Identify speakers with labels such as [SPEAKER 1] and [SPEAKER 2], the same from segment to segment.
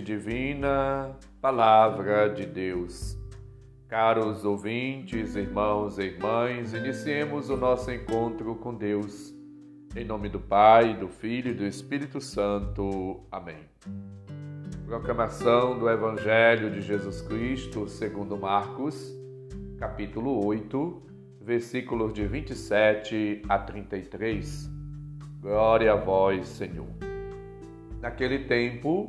[SPEAKER 1] divina, Palavra de Deus. Caros ouvintes, irmãos e irmãs, iniciemos o nosso encontro com Deus. Em nome do Pai, do Filho e do Espírito Santo. Amém. Proclamação do Evangelho de Jesus Cristo, segundo Marcos, capítulo 8, versículos de 27 a 33. Glória a vós, Senhor. Naquele tempo,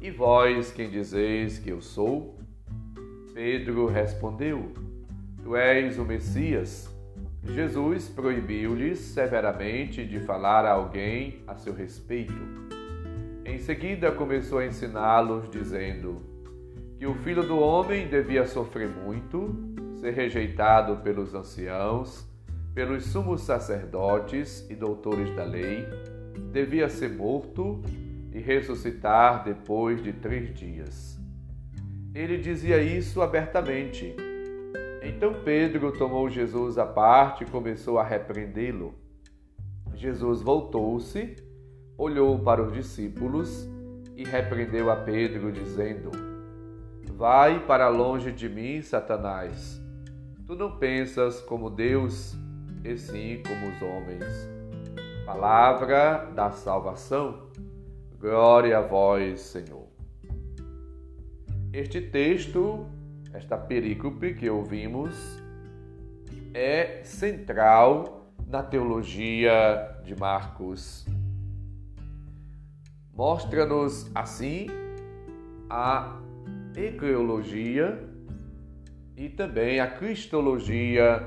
[SPEAKER 1] E vós quem dizeis que eu sou? Pedro respondeu: Tu és o Messias. Jesus proibiu-lhes severamente de falar a alguém a seu respeito. Em seguida começou a ensiná-los, dizendo que o filho do homem devia sofrer muito, ser rejeitado pelos anciãos, pelos sumos sacerdotes e doutores da lei devia ser morto e ressuscitar depois de três dias. Ele dizia isso abertamente. Então Pedro tomou Jesus à parte e começou a repreendê-lo. Jesus voltou-se, olhou para os discípulos e repreendeu a Pedro, dizendo: Vai para longe de mim, Satanás. Tu não pensas como Deus, e sim como os homens. Palavra da salvação. Glória a vós, Senhor. Este texto, esta perícope que ouvimos, é central na teologia de Marcos. Mostra-nos, assim, a ecleologia e também a cristologia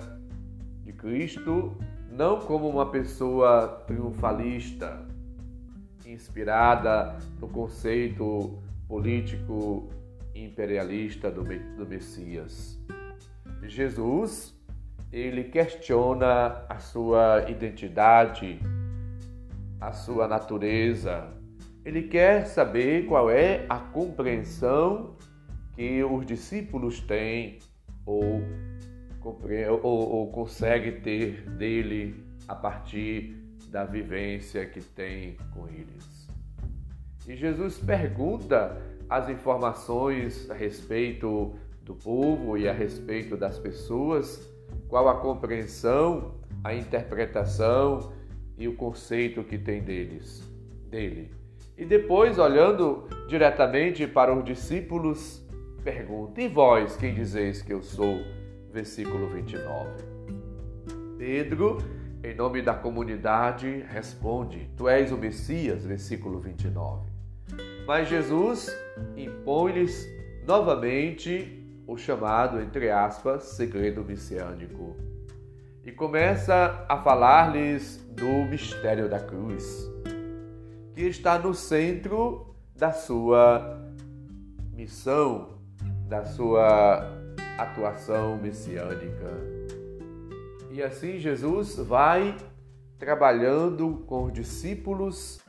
[SPEAKER 1] de Cristo não como uma pessoa triunfalista, inspirada no conceito político imperialista do, do Messias. Jesus, ele questiona a sua identidade, a sua natureza. Ele quer saber qual é a compreensão que os discípulos têm ou ou, ou consegue ter dele a partir da vivência que tem com eles. E Jesus pergunta as informações a respeito do povo e a respeito das pessoas, qual a compreensão, a interpretação e o conceito que tem deles, dele. E depois, olhando diretamente para os discípulos, pergunta: E vós, quem dizeis que eu sou? versículo 29. Pedro, em nome da comunidade, responde: Tu és o Messias, versículo 29. Mas Jesus impõe-lhes novamente o chamado, entre aspas, segredo messiânico e começa a falar-lhes do mistério da cruz, que está no centro da sua missão, da sua atuação messiânica. E assim Jesus vai trabalhando com os discípulos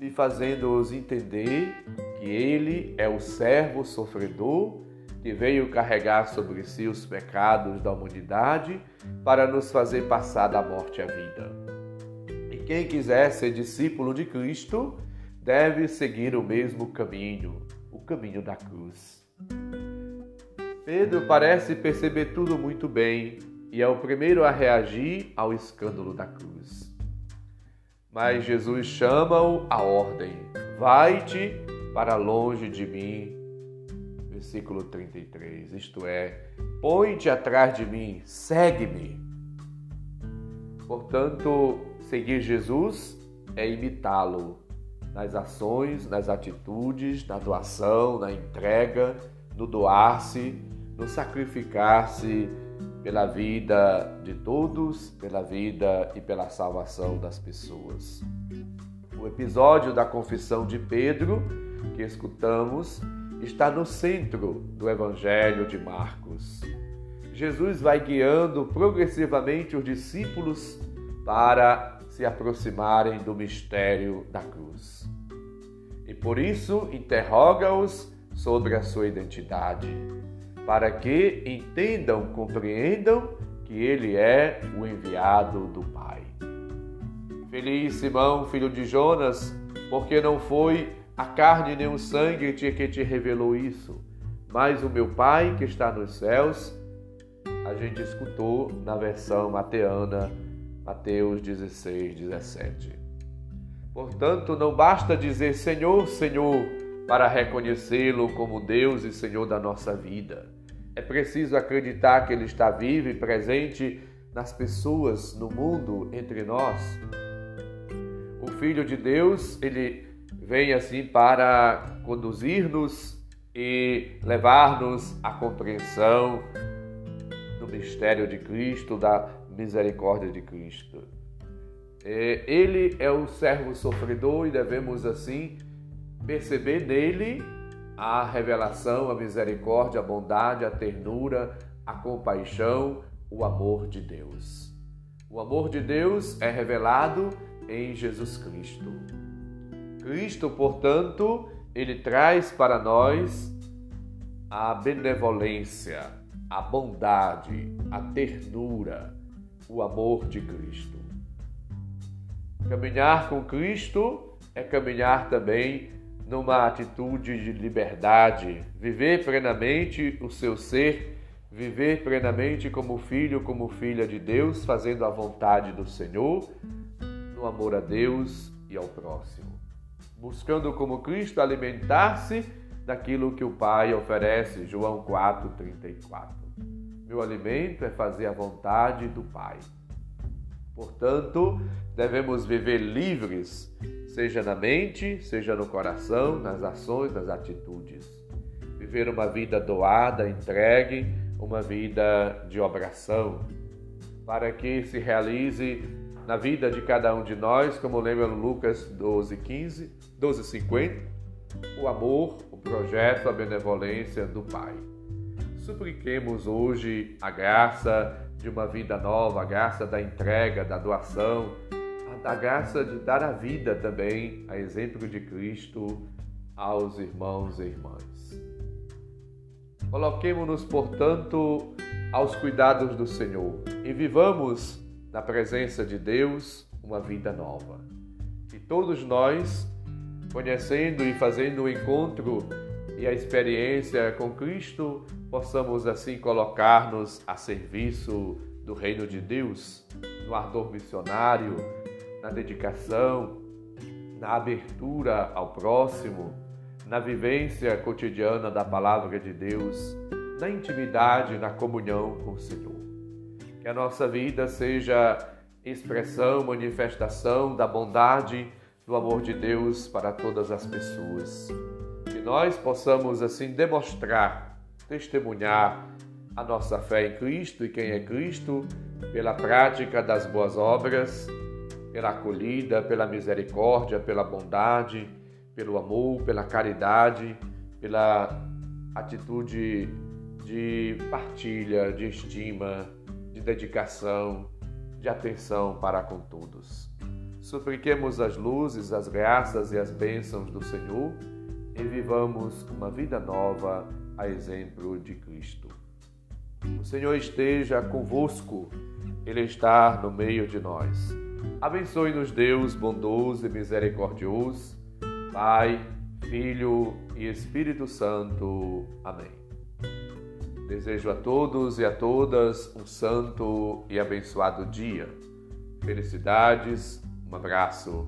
[SPEAKER 1] e fazendo-os entender que ele é o servo sofredor que veio carregar sobre si os pecados da humanidade para nos fazer passar da morte à vida. E quem quiser ser discípulo de Cristo deve seguir o mesmo caminho, o caminho da cruz. Pedro parece perceber tudo muito bem e é o primeiro a reagir ao escândalo da cruz. Mas Jesus chama-o à ordem: Vai-te para longe de mim. Versículo 33. Isto é, põe-te atrás de mim, segue-me. Portanto, seguir Jesus é imitá-lo nas ações, nas atitudes, na doação, na entrega, no doar-se no sacrificar-se pela vida de todos, pela vida e pela salvação das pessoas. O episódio da confissão de Pedro que escutamos está no centro do Evangelho de Marcos. Jesus vai guiando progressivamente os discípulos para se aproximarem do mistério da cruz. E por isso interroga-os sobre a sua identidade, para que entendam, compreendam que ele é o enviado do Pai. Feliz Simão, filho de Jonas, porque não foi a carne nem o sangue que te revelou isso, mas o meu Pai que está nos céus. A gente escutou na versão mateana, Mateus 16, 17. Portanto, não basta dizer Senhor, Senhor, para reconhecê-lo como Deus e Senhor da nossa vida. É preciso acreditar que Ele está vivo e presente nas pessoas, no mundo, entre nós. O Filho de Deus, ele vem assim para conduzir-nos e levar-nos à compreensão do mistério de Cristo, da misericórdia de Cristo. É, ele é o servo sofredor e devemos assim perceber nele a revelação, a misericórdia, a bondade, a ternura, a compaixão, o amor de Deus. O amor de Deus é revelado em Jesus Cristo. Cristo, portanto, ele traz para nós a benevolência, a bondade, a ternura, o amor de Cristo. Caminhar com Cristo é caminhar também numa atitude de liberdade, viver plenamente o seu ser, viver plenamente como filho, como filha de Deus, fazendo a vontade do Senhor, no amor a Deus e ao próximo. Buscando como Cristo alimentar-se daquilo que o Pai oferece, João 4:34. Meu alimento é fazer a vontade do Pai. Portanto, devemos viver livres, seja na mente, seja no coração, nas ações, nas atitudes. Viver uma vida doada, entregue, uma vida de obração, para que se realize na vida de cada um de nós, como lembra Lucas 12, 15, 12, 50, o amor, o projeto, a benevolência do Pai. Supliquemos hoje a graça de uma vida nova, a graça da entrega, da doação, a graça de dar a vida também, a exemplo de Cristo, aos irmãos e irmãs. Coloquemos-nos, portanto, aos cuidados do Senhor e vivamos na presença de Deus uma vida nova. Que todos nós, conhecendo e fazendo o encontro e a experiência com Cristo, possamos assim colocar-nos a serviço do reino de Deus, no ardor missionário, na dedicação, na abertura ao próximo, na vivência cotidiana da palavra de Deus, na intimidade, na comunhão com o Senhor. Que a nossa vida seja expressão, manifestação da bondade, do amor de Deus para todas as pessoas que nós possamos assim demonstrar, testemunhar a nossa fé em Cristo e quem é Cristo pela prática das boas obras, pela acolhida, pela misericórdia, pela bondade, pelo amor, pela caridade, pela atitude de partilha, de estima, de dedicação, de atenção para com todos. Supliquemos as luzes, as graças e as bênçãos do Senhor e vivamos uma vida nova a exemplo de Cristo. O Senhor esteja convosco, Ele está no meio de nós. Abençoe-nos, Deus bondoso e misericordioso, Pai, Filho e Espírito Santo. Amém. Desejo a todos e a todas um santo e abençoado dia. Felicidades, um abraço